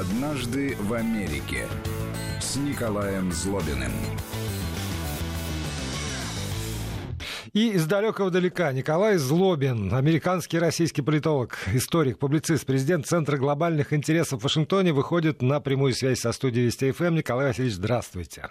Однажды в Америке с Николаем Злобиным. И из далекого далека Николай Злобин, американский российский политолог, историк, публицист, президент Центра глобальных интересов в Вашингтоне, выходит на прямую связь со студией Вести ФМ. Николай Васильевич, здравствуйте.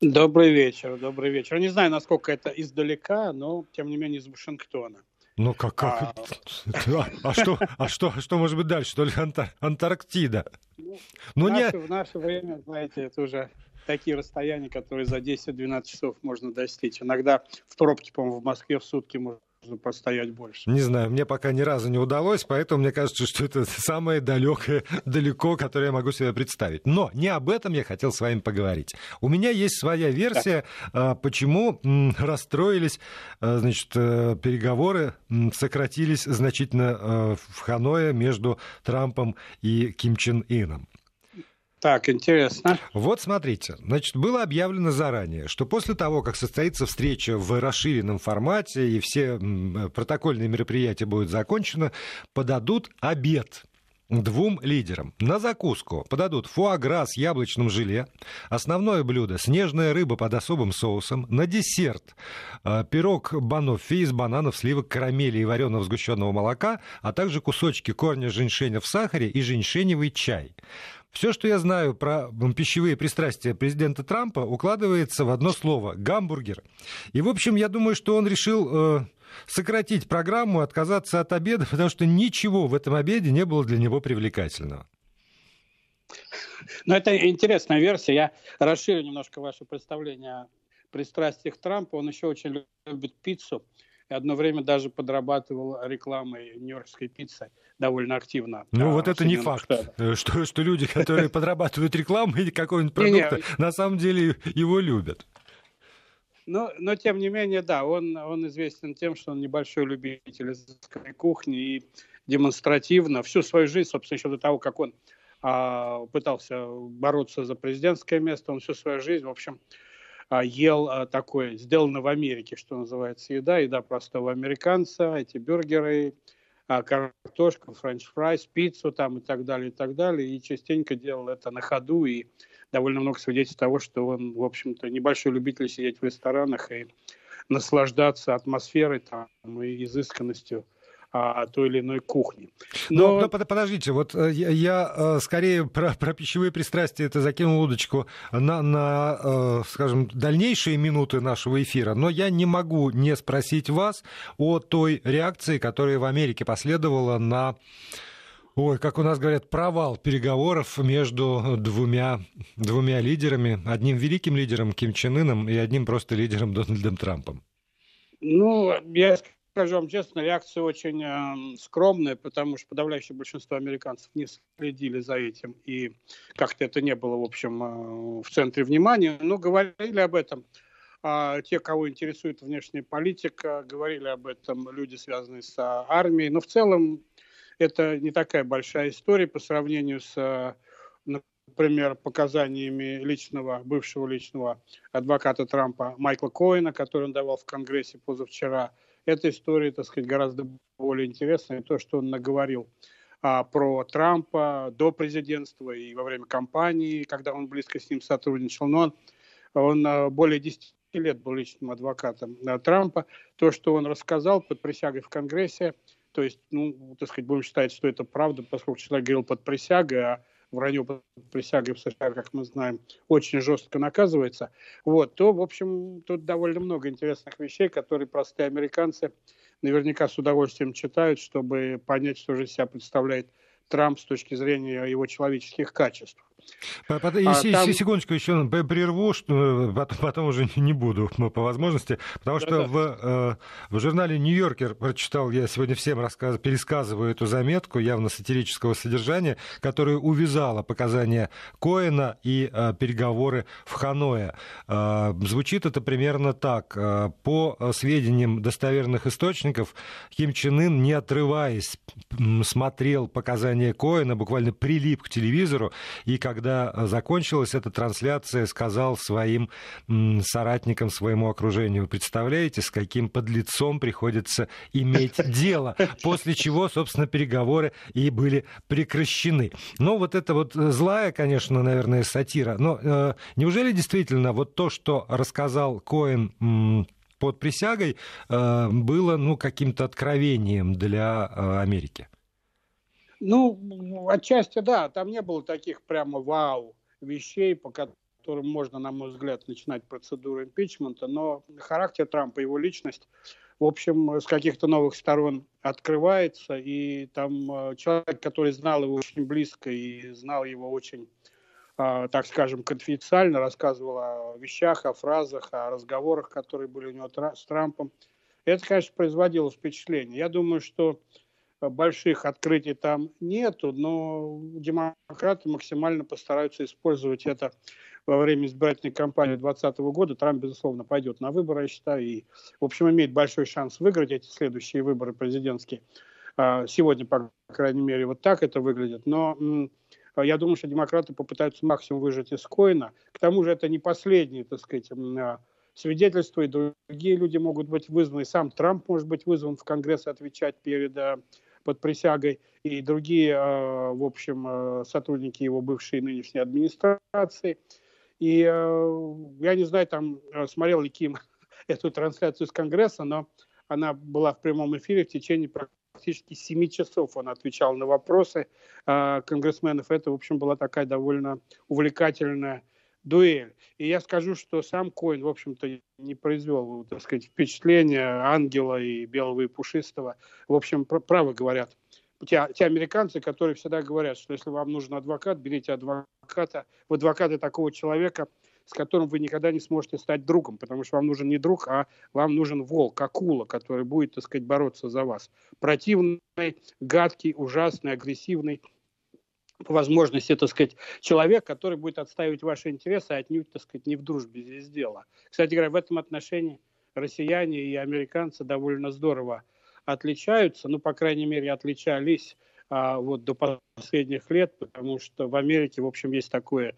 Добрый вечер, добрый вечер. Не знаю, насколько это издалека, но тем не менее из Вашингтона. Ну как, как? А, а, а, что, а что, что может быть дальше? То ли Антар... Антарктида? Ну, ну в, наше, не... в наше время, знаете, это уже такие расстояния, которые за 10-12 часов можно достичь. Иногда в пробке, по-моему, в Москве в сутки можно постоять больше. Не знаю, мне пока ни разу не удалось, поэтому мне кажется, что это самое далекое далеко, которое я могу себе представить. Но не об этом я хотел с вами поговорить. У меня есть своя версия, так. почему расстроились, а, значит, э, переговоры сократились значительно э, в Ханое между Трампом и Ким Чен Ином. Так, интересно. Вот смотрите, значит, было объявлено заранее, что после того, как состоится встреча в расширенном формате и все протокольные мероприятия будут закончены, подадут обед двум лидерам. На закуску подадут фуагра с яблочным желе, основное блюдо – снежная рыба под особым соусом, на десерт э, – пирог банофи из бананов, сливок, карамели и вареного сгущенного молока, а также кусочки корня женьшеня в сахаре и женьшеневый чай. Все, что я знаю про пищевые пристрастия президента Трампа, укладывается в одно слово – гамбургер. И, в общем, я думаю, что он решил э, сократить программу, отказаться от обеда, потому что ничего в этом обеде не было для него привлекательного. Ну, это интересная версия. Я расширю немножко ваше представление о пристрастиях Трампа. Он еще очень любит пиццу и одно время даже подрабатывал рекламой нью-йоркской пиццы довольно активно. Ну, а, вот это не факт, Штатах. Э, что, что люди, которые подрабатывают рекламой какого-нибудь продукта, на самом деле его любят. Но, но тем не менее, да, он, он известен тем, что он небольшой любитель изысканной кухни и демонстративно всю свою жизнь, собственно, еще до того, как он а, пытался бороться за президентское место, он всю свою жизнь, в общем, а, ел а, такое, сделано в Америке, что называется, еда, еда простого американца, эти бюргеры, а, картошку, French fries, пиццу там и так далее, и так далее. И частенько делал это на ходу, и довольно много свидетельств того, что он, в общем-то, небольшой любитель сидеть в ресторанах и наслаждаться атмосферой там, и изысканностью а, той или иной кухни. Но, но, но подождите, вот э, я, я э, скорее про, про пищевые пристрастия это закинул удочку на, на, э, скажем, дальнейшие минуты нашего эфира, но я не могу не спросить вас о той реакции, которая в Америке последовала на Ой, как у нас говорят, провал переговоров между двумя, двумя лидерами. Одним великим лидером Ким Чен Ыном и одним просто лидером Дональдом Трампом. Ну, я скажу вам честно, реакция очень э, скромная, потому что подавляющее большинство американцев не следили за этим, и как-то это не было, в общем, э, в центре внимания, но говорили об этом. А те, кого интересует внешняя политика, говорили об этом люди, связанные с а, армией. Но в целом это не такая большая история по сравнению с, например, показаниями личного, бывшего личного адвоката Трампа Майкла Коэна, который он давал в Конгрессе позавчера – эта история, так сказать, гораздо более интересная. То, что он наговорил а, про Трампа до президентства и во время кампании, когда он близко с ним сотрудничал. Но он, он а, более 10 лет был личным адвокатом а, Трампа. То, что он рассказал под присягой в Конгрессе, то есть, ну, так сказать, будем считать, что это правда, поскольку человек говорил под присягой, а вранье под присягой в США, как мы знаем, очень жестко наказывается, вот, то, в общем, тут довольно много интересных вещей, которые простые американцы наверняка с удовольствием читают, чтобы понять, что же себя представляет Трамп с точки зрения его человеческих качеств. А там... Секундочку еще прерву, что потом, потом уже не буду по возможности, потому что в, э, в журнале «Нью-Йоркер» прочитал, я сегодня всем рассказ, пересказываю эту заметку явно сатирического содержания, которая увязала показания Коэна и э, переговоры в Ханое. Э, звучит это примерно так. По сведениям достоверных источников, Ким Чен Ын, не отрываясь, смотрел показания Коэна, буквально прилип к телевизору, и когда когда закончилась эта трансляция, сказал своим соратникам, своему окружению, вы представляете, с каким подлецом приходится иметь дело, после чего, собственно, переговоры и были прекращены. Но вот это вот злая, конечно, наверное, сатира, но э, неужели действительно вот то, что рассказал Коэн под присягой, э, было ну, каким-то откровением для э, Америки? Ну, отчасти да, там не было таких прямо вау вещей, по которым можно, на мой взгляд, начинать процедуру импичмента, но характер Трампа, его личность, в общем, с каких-то новых сторон открывается, и там э, человек, который знал его очень близко и знал его очень а, так скажем, конфиденциально рассказывал о вещах, о фразах, о разговорах, которые были у него с Трампом. Это, конечно, производило впечатление. Я думаю, что больших открытий там нету, но демократы максимально постараются использовать это во время избирательной кампании 2020 года. Трамп, безусловно, пойдет на выборы, я считаю, и, в общем, имеет большой шанс выиграть эти следующие выборы президентские. А, сегодня, по крайней мере, вот так это выглядит. Но а я думаю, что демократы попытаются максимум выжать из Коина. К тому же это не последние, так сказать, а, свидетельства, и другие люди могут быть вызваны. Сам Трамп может быть вызван в Конгресс отвечать перед под присягой, и другие, в общем, сотрудники его бывшей нынешней администрации. И я не знаю, там смотрел ли Ким эту трансляцию с Конгресса, но она была в прямом эфире в течение практически 7 часов он отвечал на вопросы э, конгрессменов. Это, в общем, была такая довольно увлекательная дуэль. И я скажу, что сам Коин, в общем-то, не произвел, так сказать, впечатления ангела и белого и пушистого. В общем, право говорят те, те американцы, которые всегда говорят, что если вам нужен адвокат, берите адвоката, в адвоката такого человека, с которым вы никогда не сможете стать другом, потому что вам нужен не друг, а вам нужен волк, акула, который будет, так сказать, бороться за вас. Противный, гадкий, ужасный, агрессивный, по возможности, так сказать, человек, который будет отстаивать ваши интересы, а отнюдь, так сказать, не в дружбе здесь дело. Кстати говоря, в этом отношении россияне и американцы довольно здорово отличаются, ну, по крайней мере, отличались а, вот до последних лет, потому что в Америке, в общем, есть такое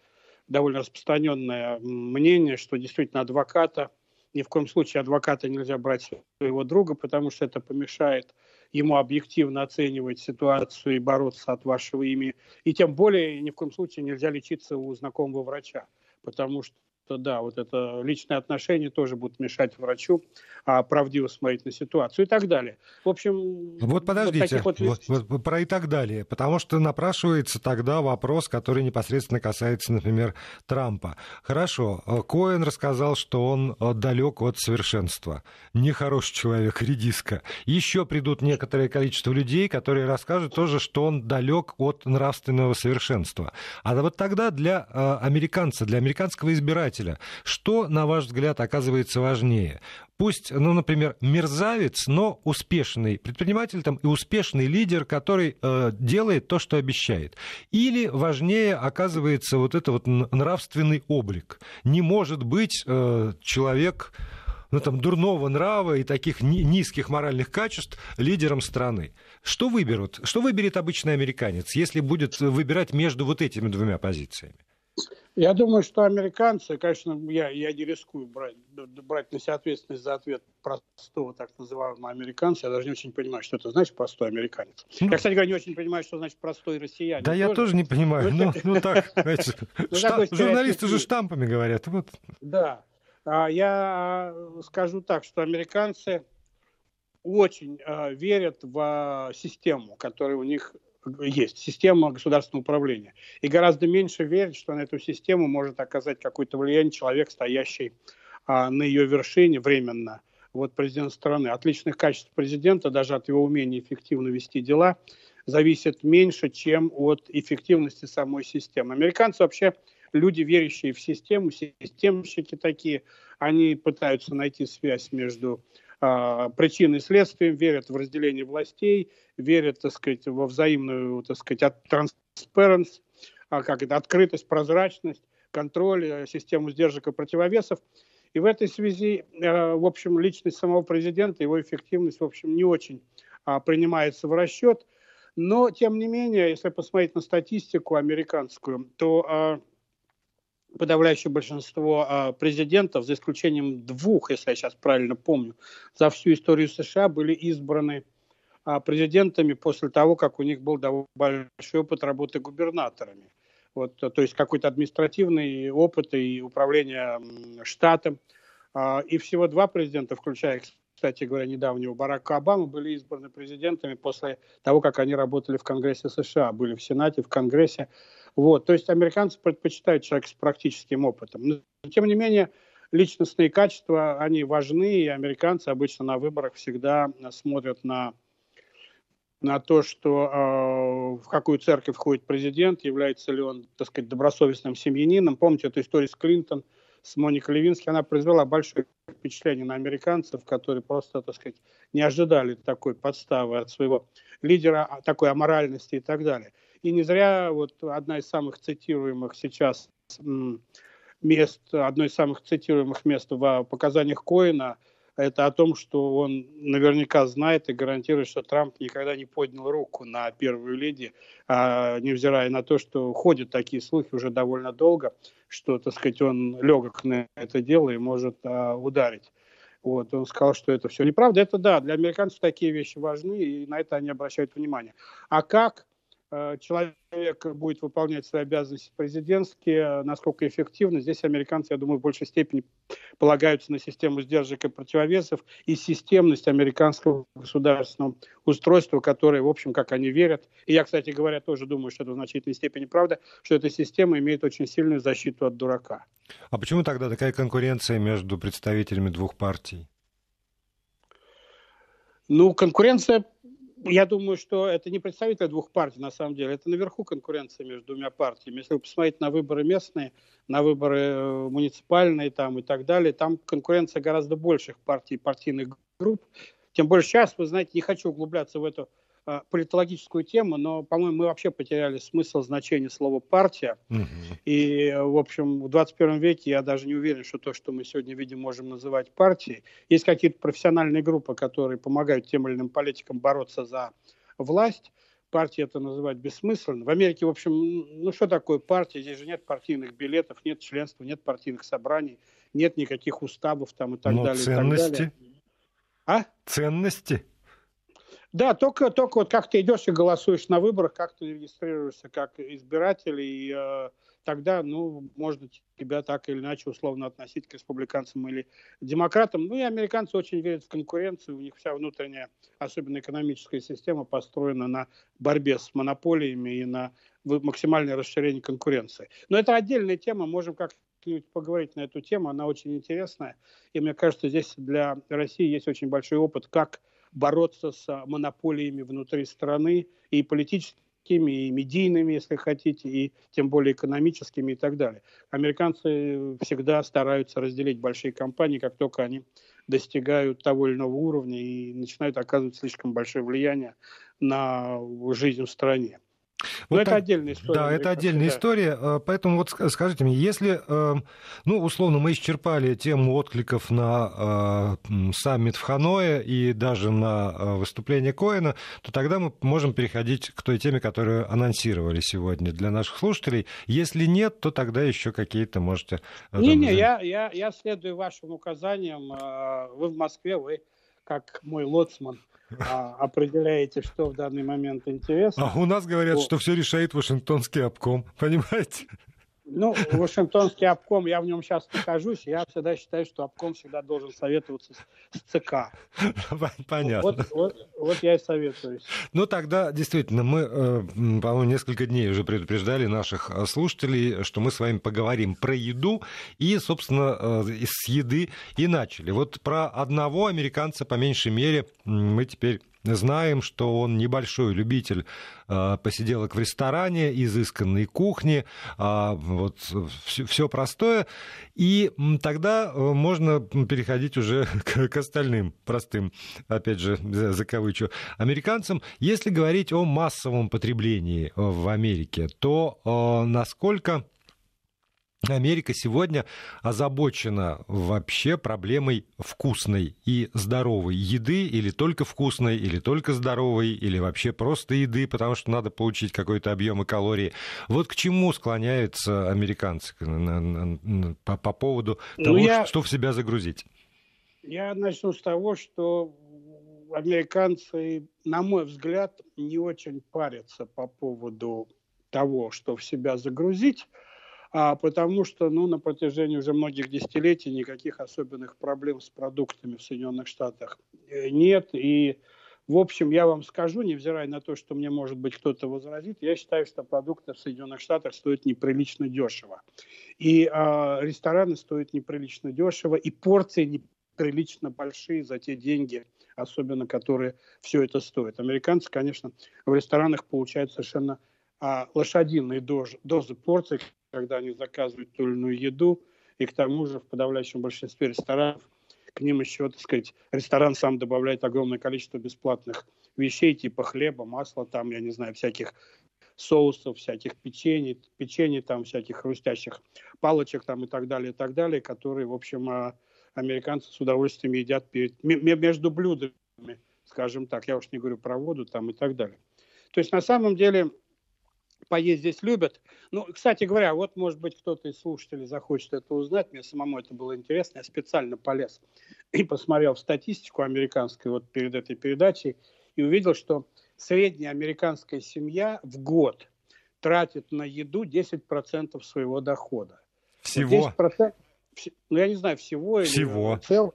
довольно распространенное мнение, что действительно адвоката, ни в коем случае адвоката нельзя брать своего друга, потому что это помешает ему объективно оценивать ситуацию и бороться от вашего имени. И тем более ни в коем случае нельзя лечиться у знакомого врача, потому что что да, вот это личные отношения тоже будут мешать врачу а, правдиво смотреть на ситуацию и так далее. В общем... Вот подождите, вот, вот, вот про и так далее, потому что напрашивается тогда вопрос, который непосредственно касается, например, Трампа. Хорошо, Коэн рассказал, что он э, далек от совершенства, нехороший человек, редиска. Еще придут некоторое количество людей, которые расскажут тоже, что он далек от нравственного совершенства. А вот тогда для э, американца, для американского избирателя, предпринимателя. Что, на ваш взгляд, оказывается важнее? Пусть, ну, например, мерзавец, но успешный предприниматель там, и успешный лидер, который э, делает то, что обещает. Или важнее оказывается вот это вот нравственный облик. Не может быть э, человек ну, там, дурного нрава и таких низких моральных качеств лидером страны. Что выберут? Что выберет обычный американец, если будет выбирать между вот этими двумя позициями? Я думаю, что американцы, конечно, я, я не рискую брать, брать на себя ответственность за ответ простого так называемого американца. Я даже не очень понимаю, что это значит простой американец. Ну, я, кстати говоря, не очень понимаю, что значит простой россиянин. Да, тоже. я тоже не понимаю. Ну, ну так, ну, журналисты же штампами говорят. Да. А я скажу так, что американцы очень а, верят в систему, которая у них есть система государственного управления. И гораздо меньше верит, что на эту систему может оказать какое-то влияние человек, стоящий а, на ее вершине временно. Вот президент страны. От личных качеств президента, даже от его умения эффективно вести дела, зависит меньше, чем от эффективности самой системы. Американцы вообще люди, верящие в систему, системщики такие, они пытаются найти связь между а, причины и следствием, верят в разделение властей, верят, так сказать, во взаимную, так сказать, а как это, открытость, прозрачность, контроль, э, систему сдержек и противовесов. И в этой связи, э, в общем, личность самого президента, его эффективность, в общем, не очень а, принимается в расчет. Но, тем не менее, если посмотреть на статистику американскую, то а, подавляющее большинство а, президентов, за исключением двух, если я сейчас правильно помню, за всю историю США были избраны а, президентами после того, как у них был довольно большой опыт работы губернаторами. Вот, то есть какой-то административный опыт и управление штатом. А, и всего два президента, включая, кстати говоря, недавнего Барака Обамы, были избраны президентами после того, как они работали в Конгрессе США, были в Сенате, в Конгрессе. Вот, то есть американцы предпочитают человека с практическим опытом. Но, тем не менее, личностные качества, они важны, и американцы обычно на выборах всегда смотрят на на то, что э, в какую церковь входит президент, является ли он, так сказать, добросовестным семьянином. Помните эту историю с Клинтон, с Моникой Левински, она произвела большое впечатление на американцев, которые просто, так сказать, не ожидали такой подставы от своего лидера, а, такой аморальности и так далее. И не зря вот одна из самых цитируемых сейчас мест, одно из самых цитируемых мест в показаниях Коина – это о том, что он наверняка знает и гарантирует, что Трамп никогда не поднял руку на первую леди, а, невзирая на то, что ходят такие слухи уже довольно долго, что, так сказать, он легок на это дело и может а, ударить. Вот, он сказал, что это все неправда. Это да, для американцев такие вещи важны, и на это они обращают внимание. А как человек будет выполнять свои обязанности президентские, насколько эффективно. Здесь американцы, я думаю, в большей степени полагаются на систему сдержек и противовесов и системность американского государственного устройства, которое, в общем, как они верят. И я, кстати говоря, тоже думаю, что это в значительной степени правда, что эта система имеет очень сильную защиту от дурака. А почему тогда такая конкуренция между представителями двух партий? Ну, конкуренция я думаю, что это не представители двух партий, на самом деле. Это наверху конкуренция между двумя партиями. Если вы посмотрите на выборы местные, на выборы э, муниципальные там, и так далее, там конкуренция гораздо больших партий, партийных групп. Тем более сейчас, вы знаете, не хочу углубляться в эту политологическую тему, но, по-моему, мы вообще потеряли смысл значения слова «партия». Угу. И, в общем, в 21 веке я даже не уверен, что то, что мы сегодня видим, можем называть партией. Есть какие-то профессиональные группы, которые помогают тем или иным политикам бороться за власть. Партия это называть бессмысленно. В Америке, в общем, ну что такое партия? Здесь же нет партийных билетов, нет членства, нет партийных собраний, нет никаких уставов там и так но далее. Ценности? И так далее. А? Ценности? Да, только, только вот как ты идешь и голосуешь на выборах, как ты регистрируешься как избиратель, и э, тогда, ну, можно тебя так или иначе условно относить к республиканцам или демократам. Ну и американцы очень верят в конкуренцию, у них вся внутренняя, особенно экономическая система построена на борьбе с монополиями и на максимальное расширение конкуренции. Но это отдельная тема, можем как поговорить на эту тему, она очень интересная. И мне кажется, здесь для России есть очень большой опыт, как бороться с монополиями внутри страны и политическими, и медийными, если хотите, и тем более экономическими и так далее. Американцы всегда стараются разделить большие компании, как только они достигают того или иного уровня и начинают оказывать слишком большое влияние на жизнь в стране. Вот Но так, это отдельная история. Да, это отдельная да. история. Э, поэтому вот скажите мне, если, э, ну, условно, мы исчерпали тему откликов на э, саммит в Ханое и даже на выступление Коэна, то тогда мы можем переходить к той теме, которую анонсировали сегодня для наших слушателей. Если нет, то тогда еще какие-то можете... Не-не, я, я, я следую вашим указаниям. Вы в Москве, вы как мой лоцман а, определяете, что в данный момент интересно. А у нас говорят, что все решает Вашингтонский обком, понимаете? Ну, Вашингтонский обком, я в нем сейчас нахожусь, я всегда считаю, что обком всегда должен советоваться с, ЦК. Понятно. Вот, вот, вот я и советуюсь. Ну, тогда действительно, мы, э, по-моему, несколько дней уже предупреждали наших э, слушателей, что мы с вами поговорим про еду, и, собственно, э, с еды и начали. Вот про одного американца, по меньшей мере, мы теперь Знаем, что он небольшой любитель э, посиделок в ресторане, изысканной кухни, э, вот все, простое. И тогда э, можно переходить уже к, остальным простым, опять же, за, за американцам. Если говорить о массовом потреблении в Америке, то э, насколько Америка сегодня озабочена вообще проблемой вкусной и здоровой еды, или только вкусной, или только здоровой, или вообще просто еды, потому что надо получить какой-то объем и калорий. Вот к чему склоняются американцы по, по поводу ну, того, я, что в себя загрузить? Я начну с того, что американцы, на мой взгляд, не очень парятся по поводу того, что в себя загрузить а потому что ну, на протяжении уже многих десятилетий никаких особенных проблем с продуктами в Соединенных Штатах э, нет. И, в общем, я вам скажу, невзирая на то, что мне, может быть, кто-то возразит, я считаю, что продукты в Соединенных Штатах стоят неприлично дешево. И э, рестораны стоят неприлично дешево, и порции неприлично большие за те деньги, особенно которые все это стоит. Американцы, конечно, в ресторанах получают совершенно а, лошадиные дозы, дозы порций, когда они заказывают ту или иную еду, и к тому же в подавляющем большинстве ресторанов к ним еще, так сказать, ресторан сам добавляет огромное количество бесплатных вещей, типа хлеба, масла, там, я не знаю, всяких соусов, всяких печений, печений там, всяких хрустящих палочек там и так далее, и так далее, которые, в общем, а, американцы с удовольствием едят перед, между блюдами, скажем так. Я уж не говорю про воду там и так далее. То есть на самом деле поесть здесь любят. Ну, кстати говоря, вот, может быть, кто-то из слушателей захочет это узнать. Мне самому это было интересно. Я специально полез и посмотрел статистику американскую вот перед этой передачей и увидел, что средняя американская семья в год тратит на еду 10% своего дохода. Всего? 10%, ну, я не знаю, всего. Всего. Или цел,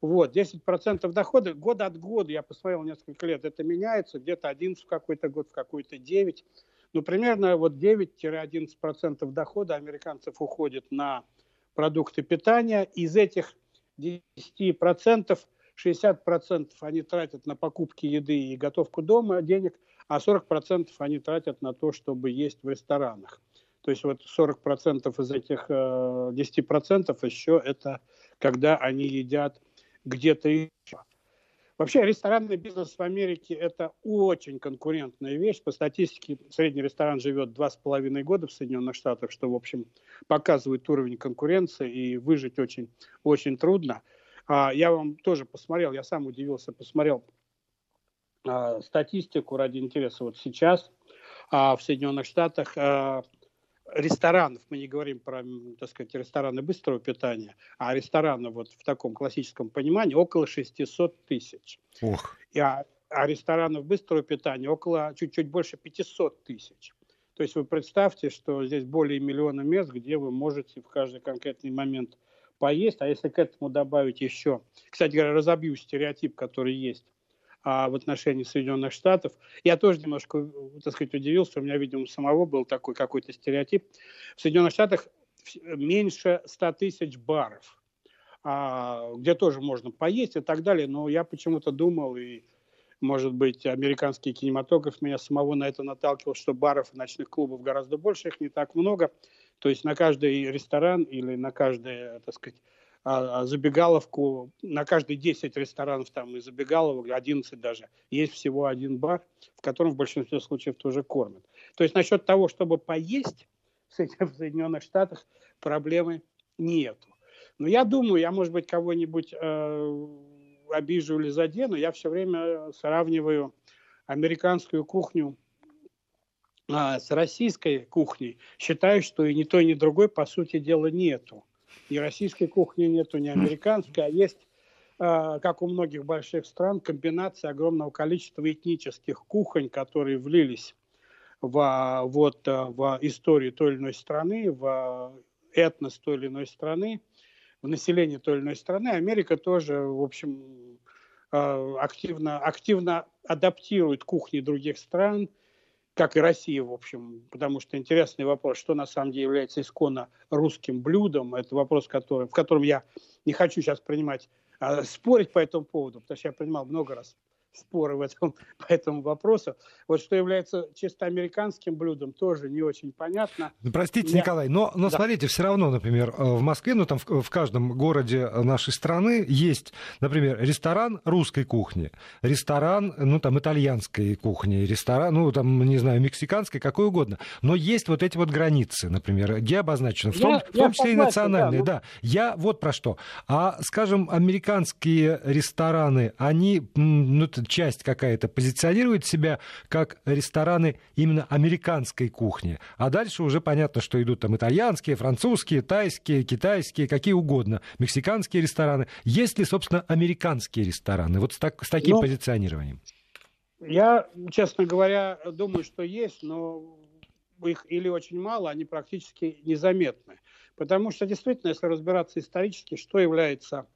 вот, 10% дохода год от года, я посмотрел несколько лет, это меняется, где-то 11 в какой-то год, в какой-то 9. Ну, примерно вот 9-11% дохода американцев уходит на продукты питания. Из этих 10% 60% они тратят на покупки еды и готовку дома денег, а 40% они тратят на то, чтобы есть в ресторанах. То есть вот 40% из этих 10% э, еще это когда они едят где-то еще. Вообще ресторанный бизнес в Америке – это очень конкурентная вещь. По статистике средний ресторан живет два с половиной года в Соединенных Штатах, что, в общем, показывает уровень конкуренции, и выжить очень, очень трудно. А, я вам тоже посмотрел, я сам удивился, посмотрел а, статистику ради интереса. Вот сейчас а, в Соединенных Штатах ресторанов, мы не говорим про, так сказать, рестораны быстрого питания, а рестораны вот в таком классическом понимании около 600 тысяч. Ох. И, а, а ресторанов быстрого питания около чуть-чуть больше 500 тысяч. То есть вы представьте, что здесь более миллиона мест, где вы можете в каждый конкретный момент поесть, а если к этому добавить еще, кстати говоря, разобью стереотип, который есть а, в отношении Соединенных Штатов. Я тоже немножко, так сказать, удивился, у меня, видимо, самого был такой какой-то стереотип. В Соединенных Штатах меньше 100 тысяч баров, а, где тоже можно поесть и так далее, но я почему-то думал, и, может быть, американский кинематограф меня самого на это наталкивал, что баров и ночных клубов гораздо больше, их не так много. То есть на каждый ресторан или на каждое, так сказать, а, а забегаловку, на каждые 10 ресторанов там и забегаловок, 11 даже, есть всего один бар, в котором в большинстве случаев тоже кормят. То есть насчет того, чтобы поесть в Соединенных Штатах, проблемы нету. Но я думаю, я, может быть, кого-нибудь э, обижу или задену, я все время сравниваю американскую кухню э, с российской кухней. Считаю, что и ни той, ни другой, по сути дела, нету. Ни российской кухни нету, ни американской, а есть, а, как у многих больших стран, комбинация огромного количества этнических кухонь, которые влились в, вот, в историю той или иной страны, в этнос той или иной страны, в население той или иной страны. Америка тоже, в общем, а, активно, активно адаптирует кухни других стран – как и Россия, в общем, потому что интересный вопрос, что на самом деле является исконно русским блюдом, это вопрос, который, в котором я не хочу сейчас принимать, а, спорить по этому поводу, потому что я принимал много раз споры в этом, по этому вопросу. Вот что является чисто американским блюдом, тоже не очень понятно. Ну, простите, Я... Николай, но, но да. смотрите, все равно, например, э, в Москве, ну там в, в каждом городе нашей страны есть, например, ресторан русской кухни, ресторан, ну там итальянской кухни, ресторан, ну там, не знаю, мексиканской, какой угодно. Но есть вот эти вот границы, например, где обозначено, в том, я, в том числе и национальные, да, ну... да. Я вот про что. А, скажем, американские рестораны, они, ну, часть какая-то позиционирует себя как рестораны именно американской кухни. А дальше уже понятно, что идут там итальянские, французские, тайские, китайские, какие угодно, мексиканские рестораны. Есть ли, собственно, американские рестораны вот с, так, с таким ну, позиционированием? Я, честно говоря, думаю, что есть, но их или очень мало, они практически незаметны. Потому что действительно, если разбираться исторически, что является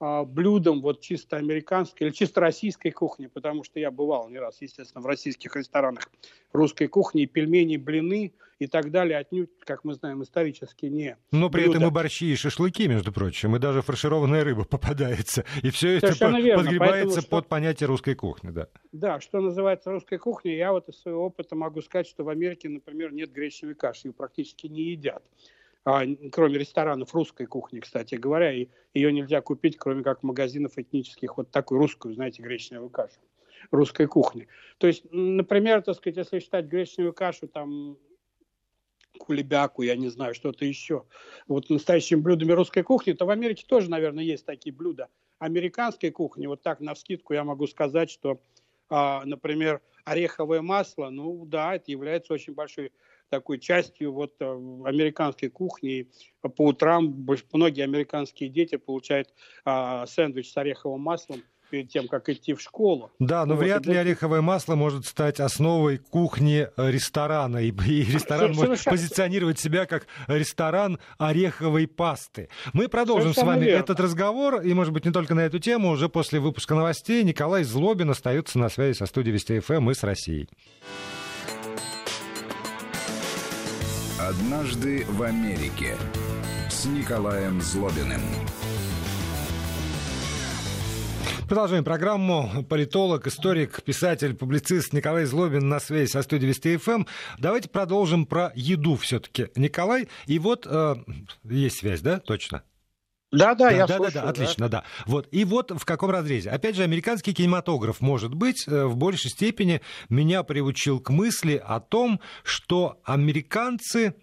блюдом вот чисто американской или чисто российской кухни, потому что я бывал не раз, естественно, в российских ресторанах русской кухни, пельмени, блины и так далее, отнюдь, как мы знаем, исторически не Но при блюда. этом и борщи, и шашлыки, между прочим, и даже фаршированная рыба попадается. И все это верно. подгребается Поэтому, под понятие русской кухни, да. Да, что называется русской кухней, я вот из своего опыта могу сказать, что в Америке, например, нет гречневой каши, ее практически не едят а, кроме ресторанов русской кухни, кстати говоря, и ее нельзя купить, кроме как магазинов этнических, вот такую русскую, знаете, гречневую кашу русской кухни. То есть, например, так сказать, если считать гречневую кашу, там, кулебяку, я не знаю, что-то еще, вот настоящими блюдами русской кухни, то в Америке тоже, наверное, есть такие блюда американской кухни. Вот так, на вскидку я могу сказать, что, а, например, ореховое масло, ну да, это является очень большой такой частью вот э, американской кухни. По утрам многие американские дети получают а, сэндвич с ореховым маслом перед тем, как идти в школу. Да, но вот, вряд ли ореховое масло может стать основой кухни э, ресторана, и, и ресторан Совершенно может позиционировать себя как ресторан ореховой пасты. Мы продолжим Совершенно с вами верно. этот разговор, и, может быть, не только на эту тему, уже после выпуска новостей Николай Злобин остается на связи со студией Вести ФМ и с Россией. «Однажды в Америке» с Николаем Злобиным. Продолжаем программу. Политолог, историк, писатель, публицист Николай Злобин на связи со студией Вести ФМ. Давайте продолжим про еду все-таки. Николай, и вот э, есть связь, да, точно? Да, да, я да, слушаю. Да, да, отлично, да. Вот. И вот в каком разрезе. Опять же, американский кинематограф, может быть, э, в большей степени меня приучил к мысли о том, что американцы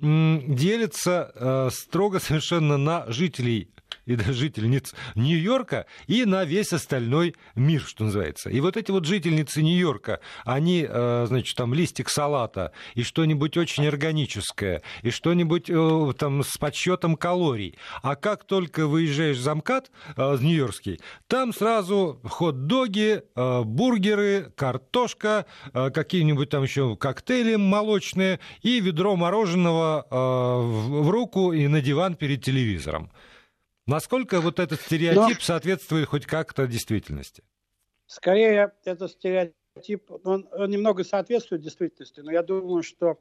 делятся э, строго совершенно на жителей и даже жительниц Нью-Йорка и на весь остальной мир, что называется. И вот эти вот жительницы Нью-Йорка, они, э, значит, там листик салата и что-нибудь очень органическое, и что-нибудь э, там с подсчетом калорий. А как только выезжаешь в замкат э, нью-йоркский, там сразу хот-доги, бургеры, картошка, какие-нибудь там еще коктейли молочные и ведро мороженого в руку и на диван перед телевизором. Насколько вот этот стереотип Но... соответствует хоть как-то действительности? Скорее, этот стереотип, он, он немного соответствует действительности, но я думаю, что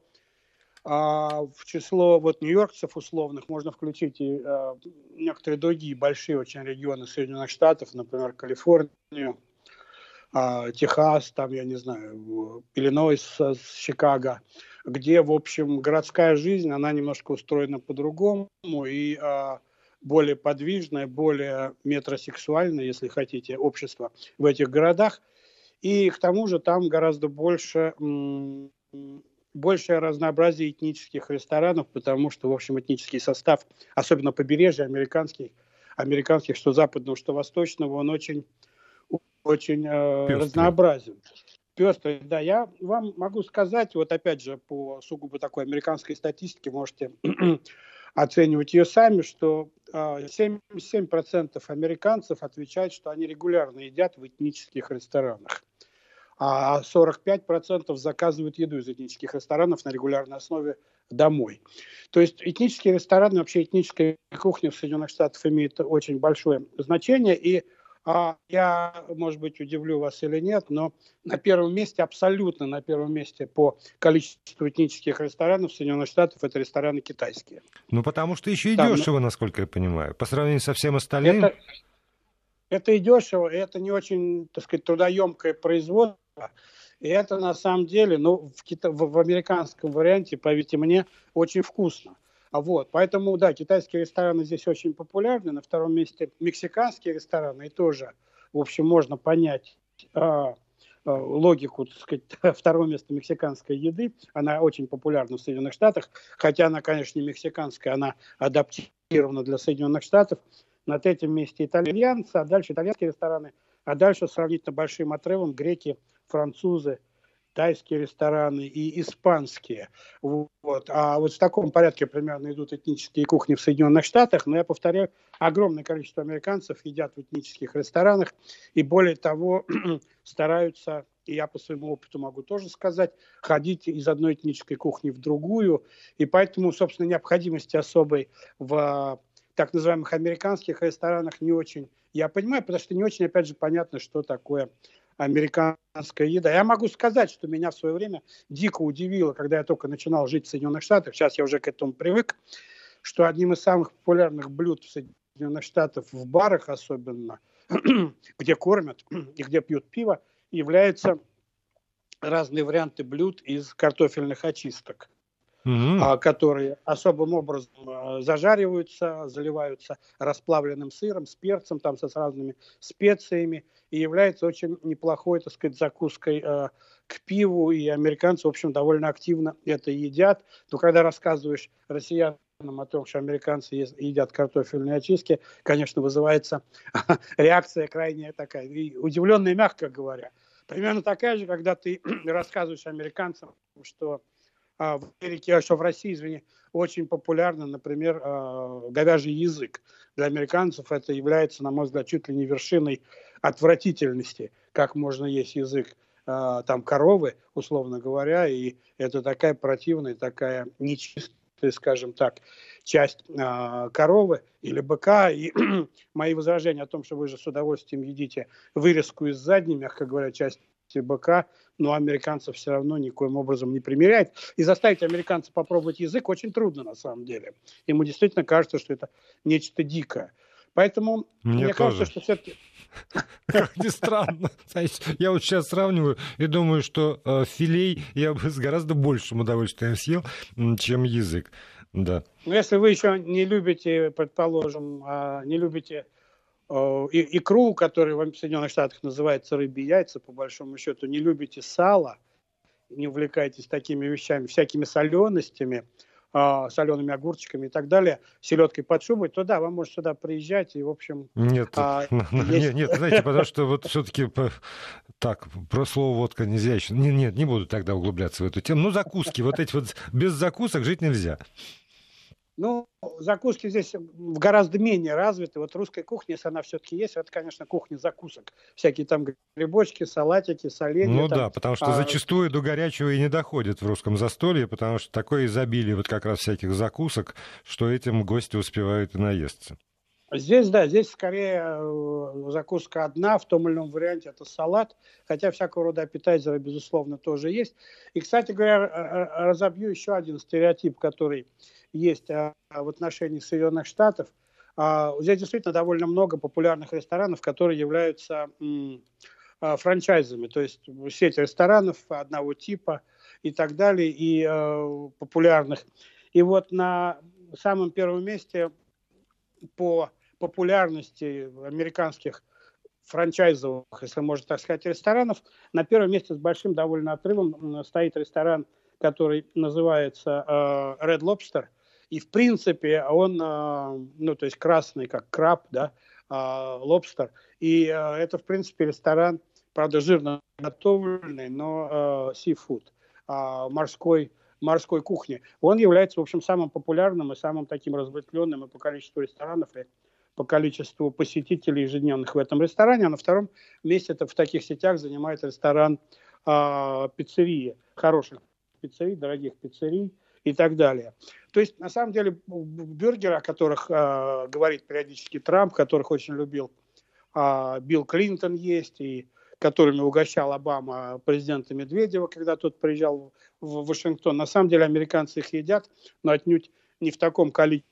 а, в число вот нью-йоркцев условных можно включить и а, некоторые другие большие очень регионы Соединенных Штатов, например, Калифорнию, а, Техас, там, я не знаю, Иллинойс, Чикаго, где, в общем, городская жизнь, она немножко устроена по-другому, и а, более подвижное, более метросексуальное, если хотите, общество в этих городах. И к тому же там гораздо больше, большее разнообразие этнических ресторанов, потому что, в общем, этнический состав, особенно побережья американских, американских, что западного, что восточного, он очень, очень э, разнообразен. Пестрый, да. Я вам могу сказать, вот опять же, по сугубо такой американской статистике, можете оценивать ее сами, что 77% а, американцев отвечают, что они регулярно едят в этнических ресторанах, а 45% заказывают еду из этнических ресторанов на регулярной основе домой. То есть этнические рестораны, вообще этническая кухня в Соединенных Штатах имеет очень большое значение, и а я, может быть, удивлю вас или нет, но на первом месте, абсолютно на первом месте по количеству этнических ресторанов Соединенных Штатов это рестораны китайские. Ну, потому что еще и Там, дешево, насколько я понимаю, по сравнению со всем остальным. Это, Это и дешево, и это не очень, так сказать, трудоемкое производство. И это на самом деле, ну, в, кита- в, в американском варианте, поверьте мне, очень вкусно. А вот, поэтому, да, китайские рестораны здесь очень популярны. На втором месте мексиканские рестораны, и тоже, в общем, можно понять а, а, логику, так сказать, второго места мексиканской еды. Она очень популярна в Соединенных Штатах, хотя она, конечно, не мексиканская, она адаптирована для Соединенных Штатов. На третьем месте итальянцы, а дальше итальянские рестораны, а дальше сравнительно большим отрывом греки, французы, тайские рестораны и испанские. Вот. А вот в таком порядке примерно идут этнические кухни в Соединенных Штатах. Но я повторяю, огромное количество американцев едят в этнических ресторанах. И более того, стараются, и я по своему опыту могу тоже сказать, ходить из одной этнической кухни в другую. И поэтому, собственно, необходимости особой в так называемых американских ресторанах не очень я понимаю, потому что не очень, опять же, понятно, что такое американская еда. Я могу сказать, что меня в свое время дико удивило, когда я только начинал жить в Соединенных Штатах, сейчас я уже к этому привык, что одним из самых популярных блюд в Соединенных Штатах, в барах особенно, где кормят и где пьют пиво, являются разные варианты блюд из картофельных очисток mm-hmm. которые особым образом а, зажариваются, заливаются расплавленным сыром, с перцем, там, со, с разными специями, и является очень неплохой, так сказать, закуской э, к пиву, и американцы, в общем, довольно активно это едят. Но когда рассказываешь россиянам о том, что американцы едят картофельные очистки, конечно, вызывается реакция крайне такая, удивленная, мягко говоря. Примерно такая же, когда ты рассказываешь американцам, что в Америке, а что в России, извини, очень популярно, например, а, говяжий язык. Для американцев это является, на мой взгляд, чуть ли не вершиной отвратительности, как можно есть язык там коровы, условно говоря, и это такая противная, такая нечистая, скажем так, часть э, коровы или быка. И мои возражения о том, что вы же с удовольствием едите вырезку из задней, мягко говоря, часть быка, но американцев все равно никоим образом не примеряет. И заставить американца попробовать язык очень трудно на самом деле. Ему действительно кажется, что это нечто дикое. Поэтому мне, мне кажется, что все-таки... Как ни странно. Я вот сейчас сравниваю и думаю, что э, филей я бы с гораздо большим удовольствием съел, чем язык. Да. Но если вы еще не любите, предположим, а, не любите Э, икру, которая в Соединенных Штатах называется рыбьи яйца, по большому счету, не любите сало, не увлекаетесь такими вещами, всякими соленостями, а, солеными огурчиками и так далее, селедкой под шубой, то да, вам может сюда приезжать и, в общем... Нет, а, есть... нет, нет, знаете, потому что вот все-таки так, про слово водка нельзя еще... Нет, нет, не буду тогда углубляться в эту тему. Ну, закуски, вот эти вот без закусок жить нельзя. Ну, закуски здесь гораздо менее развиты. Вот русская кухня, если она все-таки есть, это, конечно, кухня закусок. Всякие там грибочки, салатики, соленья. Ну там, да, потому что а... зачастую до горячего и не доходит в русском застолье, потому что такое изобилие вот как раз всяких закусок, что этим гости успевают и наесться. Здесь, да, здесь скорее э, закуска одна, в том или ином варианте это салат, хотя всякого рода аппетайзеры, безусловно, тоже есть. И, кстати говоря, разобью еще один стереотип, который есть а, в отношении Соединенных Штатов. А, здесь действительно довольно много популярных ресторанов, которые являются а, франчайзами, то есть сеть ресторанов одного типа и так далее, и популярных. И вот на самом первом месте по популярности американских франчайзовых, если можно так сказать, ресторанов. На первом месте с большим довольно отрывом стоит ресторан, который называется э, Red Lobster. И, в принципе, он, э, ну, то есть красный, как краб, да, лобстер. Э, И это, в принципе, ресторан, правда, жирно готовленный, но сифуд, морской морской кухни. Он является, в общем, самым популярным и самым таким разветвленным и по количеству ресторанов, и по количеству посетителей ежедневных в этом ресторане. А на втором месте это в таких сетях занимает ресторан э, пиццерии, хороших пиццерий, дорогих пиццерий и так далее. То есть, на самом деле, бюргеры, о которых э, говорит периодически Трамп, которых очень любил э, Билл Клинтон есть, и которыми угощал Обама президента Медведева, когда тот приезжал в Вашингтон. На самом деле американцы их едят, но отнюдь не в таком количестве,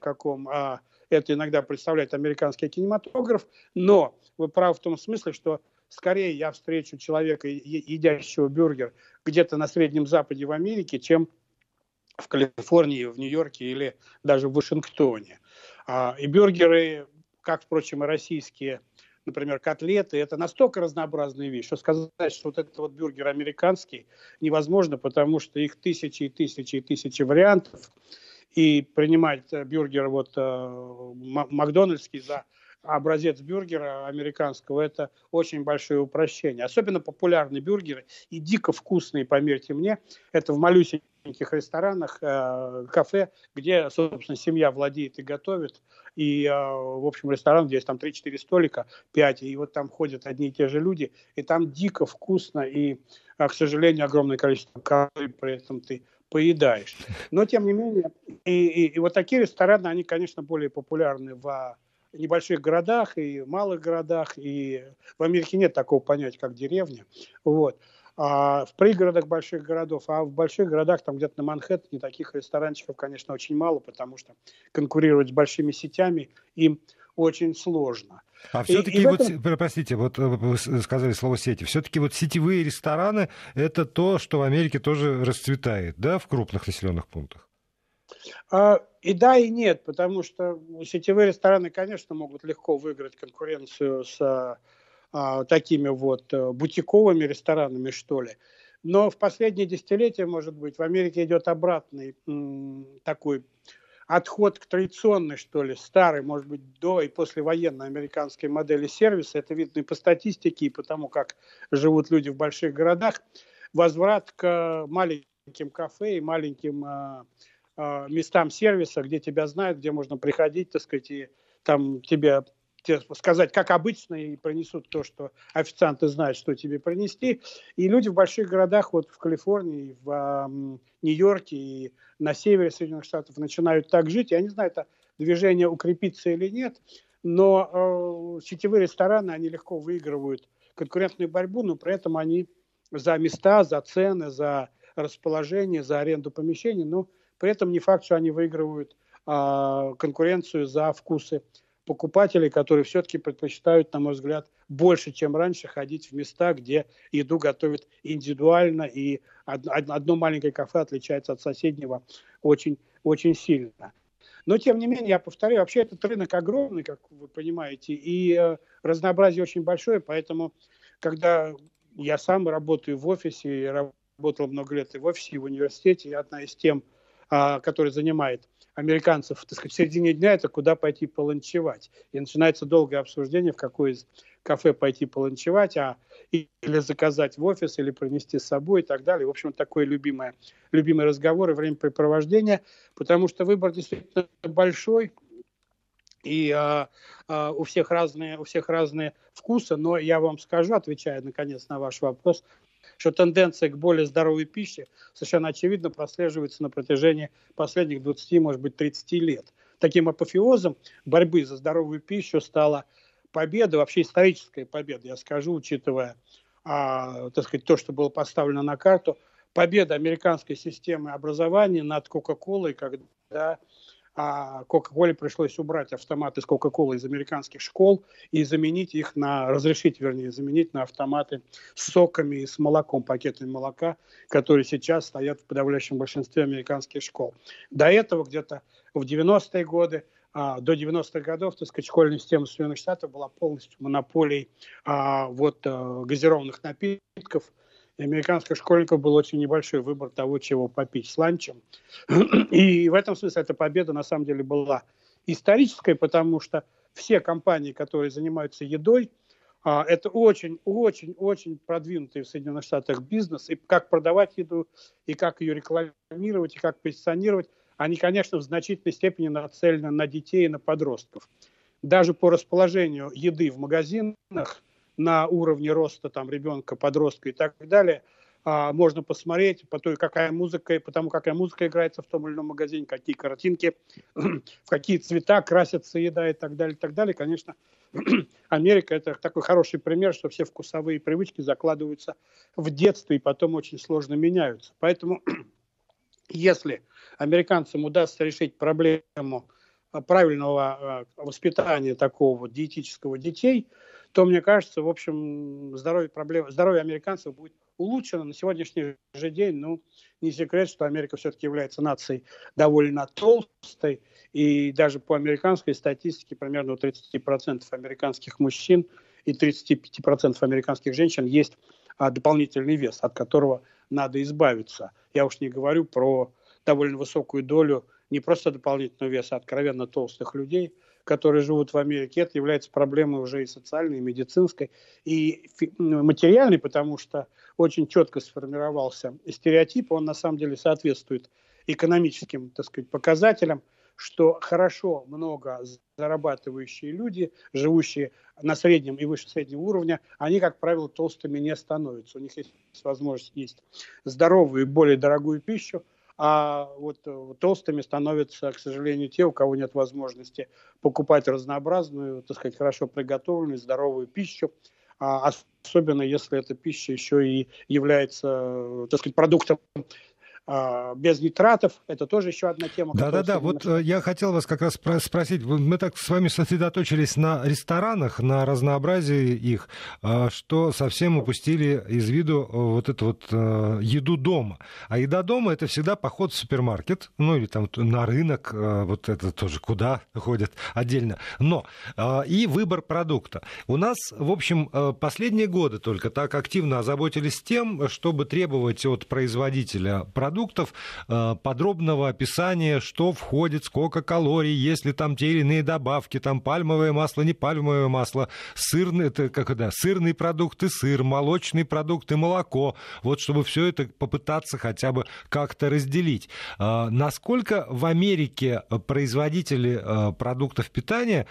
каком а, это иногда представляет американский кинематограф, но вы правы в том смысле, что скорее я встречу человека, едящего бюргер где-то на Среднем Западе в Америке, чем в Калифорнии, в Нью-Йорке или даже в Вашингтоне. А, и бюргеры, как, впрочем, и российские, например, котлеты, это настолько разнообразная вещь, что сказать, что вот этот вот бюргер американский невозможно, потому что их тысячи и тысячи и тысячи вариантов. И принимать бюргер вот э, макдональдский за образец бюргера американского, это очень большое упрощение. Особенно популярные бюргеры и дико вкусные, поверьте мне, это в малюсеньких ресторанах, э, кафе, где, собственно, семья владеет и готовит. И, э, в общем, ресторан, где есть там 3-4 столика, 5, и вот там ходят одни и те же люди, и там дико вкусно, и, э, к сожалению, огромное количество калорий при этом ты поедаешь. Но, тем не менее, и, и, и вот такие рестораны, они, конечно, более популярны в небольших городах и малых городах, и в Америке нет такого понятия, как деревня. Вот. А в пригородах больших городов, а в больших городах, там где-то на Манхэттене, таких ресторанчиков, конечно, очень мало, потому что конкурировать с большими сетями им очень сложно. А все-таки, вот, этом... простите, вот вы сказали слово сети, все-таки вот сетевые рестораны – это то, что в Америке тоже расцветает, да, в крупных населенных пунктах? А, и да, и нет, потому что сетевые рестораны, конечно, могут легко выиграть конкуренцию с а, такими вот э, бутиковыми ресторанами, что ли. Но в последние десятилетия, может быть, в Америке идет обратный такой отход к традиционной, что ли, старой, может быть, до и послевоенной американской модели сервиса. Это видно и по статистике, и по тому, как живут люди в больших городах. Возврат к маленьким кафе и маленьким а, а, местам сервиса, где тебя знают, где можно приходить, так сказать, и там тебе, тебе сказать, как обычно, и принесут то, что официанты знают, что тебе принести. И люди в больших городах, вот в Калифорнии, в а, Нью-Йорке и на севере Соединенных Штатов начинают так жить. Я не знаю, это движение укрепится или нет, но э, сетевые рестораны, они легко выигрывают конкурентную борьбу, но при этом они за места, за цены, за расположение, за аренду помещений, ну, при этом не факт, что они выигрывают а, конкуренцию за вкусы покупателей, которые все-таки предпочитают, на мой взгляд, больше, чем раньше, ходить в места, где еду готовят индивидуально, и одно, маленькое кафе отличается от соседнего очень, очень сильно. Но, тем не менее, я повторяю, вообще этот рынок огромный, как вы понимаете, и э, разнообразие очень большое, поэтому, когда я сам работаю в офисе, работал много лет и в офисе, и в университете, и одна из тем, а, который занимает американцев, так сказать, в середине дня, это куда пойти поланчевать. И начинается долгое обсуждение, в какое из кафе пойти поланчевать, а или заказать в офис, или принести с собой и так далее. В общем, такой любимое, любимый разговор и времяпрепровождение, потому что выбор действительно большой, и а, а, у всех разные у всех разные вкусы, но я вам скажу, отвечая наконец на ваш вопрос, что тенденция к более здоровой пище совершенно очевидно прослеживается на протяжении последних 20, может быть, 30 лет. Таким апофеозом борьбы за здоровую пищу стала победа, вообще историческая победа, я скажу, учитывая а, так сказать, то, что было поставлено на карту, победа американской системы образования над Кока-Колой, когда а Кока-Коле пришлось убрать автоматы с Кока-Колы из американских школ и заменить их на, разрешить, вернее, заменить на автоматы с соками и с молоком, пакетами молока, которые сейчас стоят в подавляющем большинстве американских школ. До этого где-то в 90-е годы а, до 90-х годов, так сказать, школьная система Соединенных Штатов была полностью монополией а, вот, а, газированных напитков, и американских школьников был очень небольшой выбор того, чего попить с ланчем. И в этом смысле эта победа на самом деле была исторической, потому что все компании, которые занимаются едой, а, это очень-очень-очень продвинутый в Соединенных Штатах бизнес. И как продавать еду, и как ее рекламировать, и как позиционировать, они, конечно, в значительной степени нацелены на детей и на подростков. Даже по расположению еды в магазинах на уровне роста там ребенка, подростка и так далее, а, можно посмотреть по той, какая музыка, по тому, какая музыка играется в том или ином магазине, какие картинки, в какие цвета красится еда и так далее, и так далее. Конечно, Америка это такой хороший пример, что все вкусовые привычки закладываются в детстве и потом очень сложно меняются. Поэтому, если американцам удастся решить проблему правильного воспитания такого диетического детей, то, мне кажется, в общем, здоровье, проблем, здоровье американцев будет улучшено. На сегодняшний же день, ну, не секрет, что Америка все-таки является нацией довольно толстой, и даже по американской статистике примерно у 30% американских мужчин и 35% американских женщин есть а, дополнительный вес, от которого надо избавиться. Я уж не говорю про довольно высокую долю не просто дополнительного веса, а откровенно толстых людей, которые живут в Америке. Это является проблемой уже и социальной, и медицинской, и ну, материальной, потому что очень четко сформировался стереотип, он на самом деле соответствует экономическим, так сказать, показателям, что хорошо много зарабатывающие люди, живущие на среднем и выше среднего уровня, они, как правило, толстыми не становятся. У них есть возможность есть здоровую и более дорогую пищу, а вот э, толстыми становятся, к сожалению, те, у кого нет возможности покупать разнообразную, так сказать, хорошо приготовленную, здоровую пищу, а особенно если эта пища еще и является, э, так сказать, продуктом без нитратов. Это тоже еще одна тема. Да-да-да, вот э, я хотел вас как раз спросить. Мы так с вами сосредоточились на ресторанах, на разнообразии их, а, что совсем упустили из виду э, вот эту вот э, еду дома. А еда дома — это всегда поход в супермаркет, ну или там на рынок, вот это тоже куда ходят отдельно. Но и выбор продукта. У нас, в общем, последние годы только так активно озаботились тем, чтобы требовать от производителя продукта продуктов, э, подробного описания, что входит, сколько калорий, есть ли там те или иные добавки, там пальмовое масло, не пальмовое масло, сырный, это, как это, сырные продукты, сыр, молочные продукты, молоко. Вот чтобы все это попытаться хотя бы как-то разделить. Э, насколько в Америке производители э, продуктов питания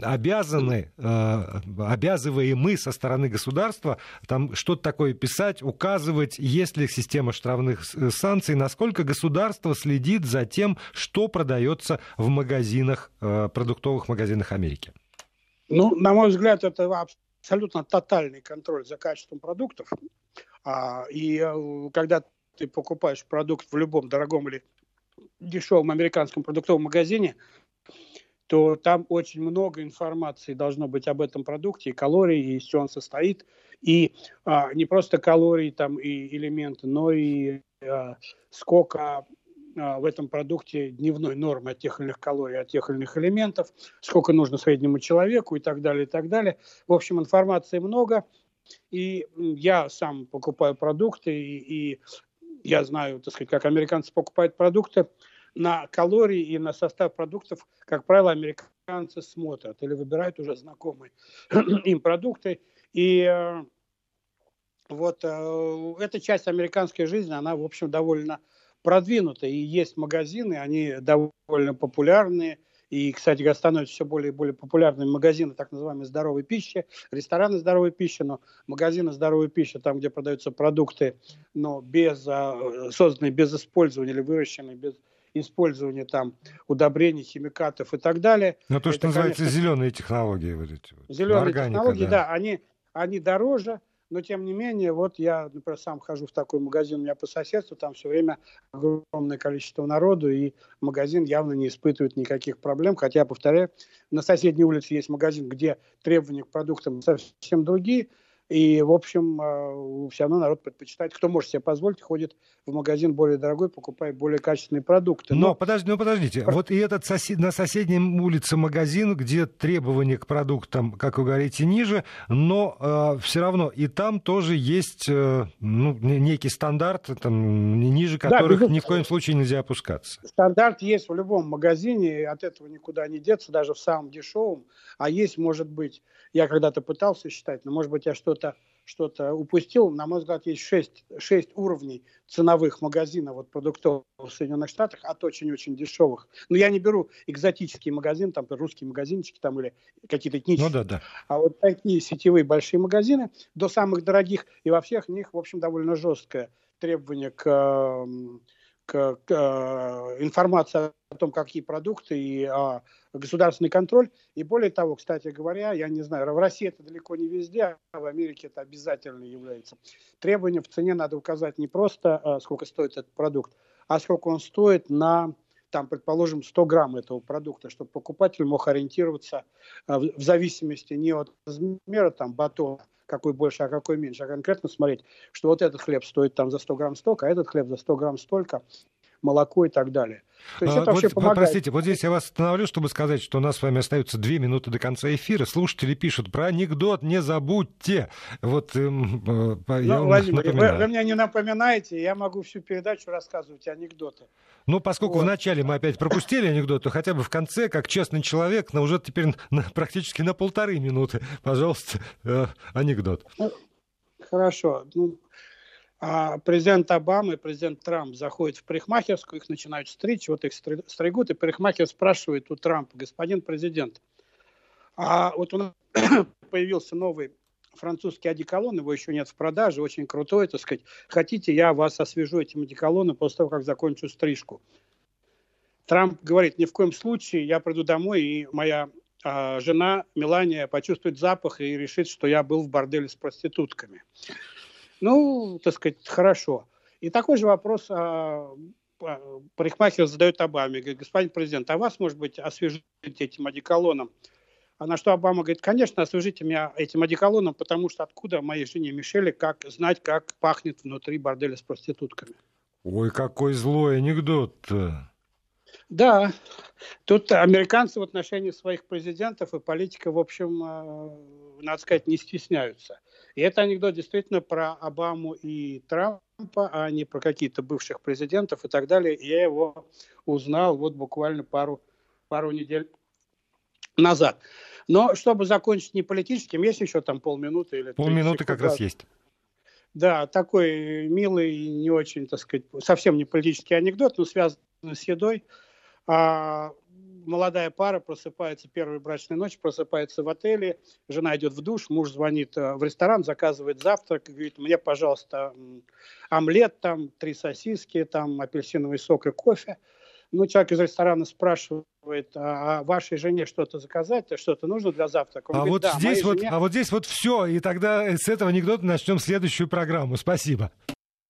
обязаны, обязываемы со стороны государства там что-то такое писать, указывать, есть ли система штрафных санкций, насколько государство следит за тем, что продается в магазинах, э, продуктовых магазинах Америки? Ну, на мой взгляд, это абсолютно тотальный контроль за качеством продуктов. А, и э, когда ты покупаешь продукт в любом дорогом или дешевом американском продуктовом магазине, то там очень много информации должно быть об этом продукте, и калории, и из чего он состоит, и а, не просто калории там и элементы, но и а, сколько а, в этом продукте дневной нормы от тех или иных калорий, от тех или иных элементов, сколько нужно среднему человеку и так далее, и так далее. В общем, информации много, и я сам покупаю продукты, и, и я знаю, так сказать, как американцы покупают продукты, на калории и на состав продуктов, как правило, американцы смотрят или выбирают уже знакомые им продукты. И э, вот э, эта часть американской жизни, она, в общем, довольно продвинута. И есть магазины, они довольно популярные. И, кстати, становятся все более и более популярными магазины так называемой здоровой пищи, рестораны здоровой пищи, но магазины здоровой пищи, там, где продаются продукты, но без, э, созданные без использования или выращенные без использования там удобрений, химикатов и так далее. Ну, то, что Это, называется конечно, зеленые технологии. Вот эти вот. Зеленые Органика, технологии, да, да они, они дороже, но тем не менее, вот я, например, сам хожу в такой магазин у меня по соседству, там все время огромное количество народу, и магазин явно не испытывает никаких проблем, хотя, повторяю, на соседней улице есть магазин, где требования к продуктам совсем другие, и, в общем, э, все равно народ предпочитает, кто может себе позволить, ходит в магазин более дорогой, покупает более качественные продукты. Но, но подожди, ну подождите, вот и этот сосед, на соседней улице магазин, где требования к продуктам, как вы говорите, ниже, но э, все равно и там тоже есть э, ну, некий стандарт, там, ниже которых да, ни в коем случае нельзя опускаться. Стандарт есть в любом магазине, от этого никуда не деться, даже в самом дешевом, а есть, может быть, я когда-то пытался считать, но, может быть, я что-то что-то упустил. На мой взгляд, есть шесть, шесть уровней ценовых магазинов вот, продуктов в Соединенных Штатах от очень-очень дешевых. Но я не беру экзотический магазин, там русские магазинчики там, или какие-то этнические. Ну, да, да. А вот такие сетевые большие магазины до самых дорогих, и во всех них, в общем, довольно жесткое требование к к, э, информация о том, какие продукты и э, государственный контроль. И более того, кстати говоря, я не знаю, в России это далеко не везде, а в Америке это обязательно является. Требования в цене надо указать не просто, э, сколько стоит этот продукт, а сколько он стоит на там, предположим, 100 грамм этого продукта, чтобы покупатель мог ориентироваться э, в зависимости не от размера там, батона, какой больше, а какой меньше, а конкретно смотреть, что вот этот хлеб стоит там за 100 грамм столько, а этот хлеб за 100 грамм столько, молоко и так далее. То есть а, это вообще вот, помогает. Простите, вот здесь я вас остановлю, чтобы сказать, что у нас с вами остаются две минуты до конца эфира. Слушатели пишут про анекдот, не забудьте. Вот эм, э, я ну, Владимир, вы, вы мне не напоминаете, я могу всю передачу рассказывать анекдоты. Ну, поскольку вот. вначале мы опять пропустили анекдот, то хотя бы в конце, как честный человек, но уже теперь на, практически на полторы минуты, пожалуйста, э, анекдот. Ну, хорошо. Ну, а президент Обама и президент Трамп заходят в парикмахерскую, их начинают стричь, вот их стригут, и парикмахер спрашивает у Трампа, господин президент, а вот у нас появился новый французский одеколон, его еще нет в продаже, очень крутой, так сказать. Хотите, я вас освежу этим одеколоном после того, как закончу стрижку. Трамп говорит, ни в коем случае, я приду домой, и моя а, жена Мелания почувствует запах и решит, что я был в борделе с проститутками. Ну, так сказать, хорошо. И такой же вопрос а, а, парикмахер задает Обаме. Говорит, господин президент, а вас, может быть, освежить этим одеколоном? А на что Обама говорит, конечно, освежите меня этим одеколоном, потому что откуда моей жене Мишеле как знать, как пахнет внутри борделя с проститутками? Ой, какой злой анекдот-то. Да, тут американцы в отношении своих президентов и политиков, в общем, э, надо сказать, не стесняются. И это анекдот действительно про Обаму и Трампа, а не про какие-то бывших президентов и так далее. Я его узнал вот буквально пару, пару недель назад. Но чтобы закончить не политическим, есть еще там полминуты или Полминуты как раз есть. Да, такой милый, не очень, так сказать, совсем не политический анекдот, но связанный с едой. А, молодая пара просыпается, первой брачной ночи, просыпается в отеле, жена идет в душ, муж звонит э, в ресторан, заказывает завтрак, говорит, мне, пожалуйста, омлет, там, три сосиски, там, апельсиновый сок и кофе. Ну, человек из ресторана спрашивает, а, а вашей жене что-то заказать, что-то нужно для завтрака? Он а, говорит, вот да, здесь вот, жене... а вот здесь вот все, и тогда с этого анекдота начнем следующую программу. Спасибо.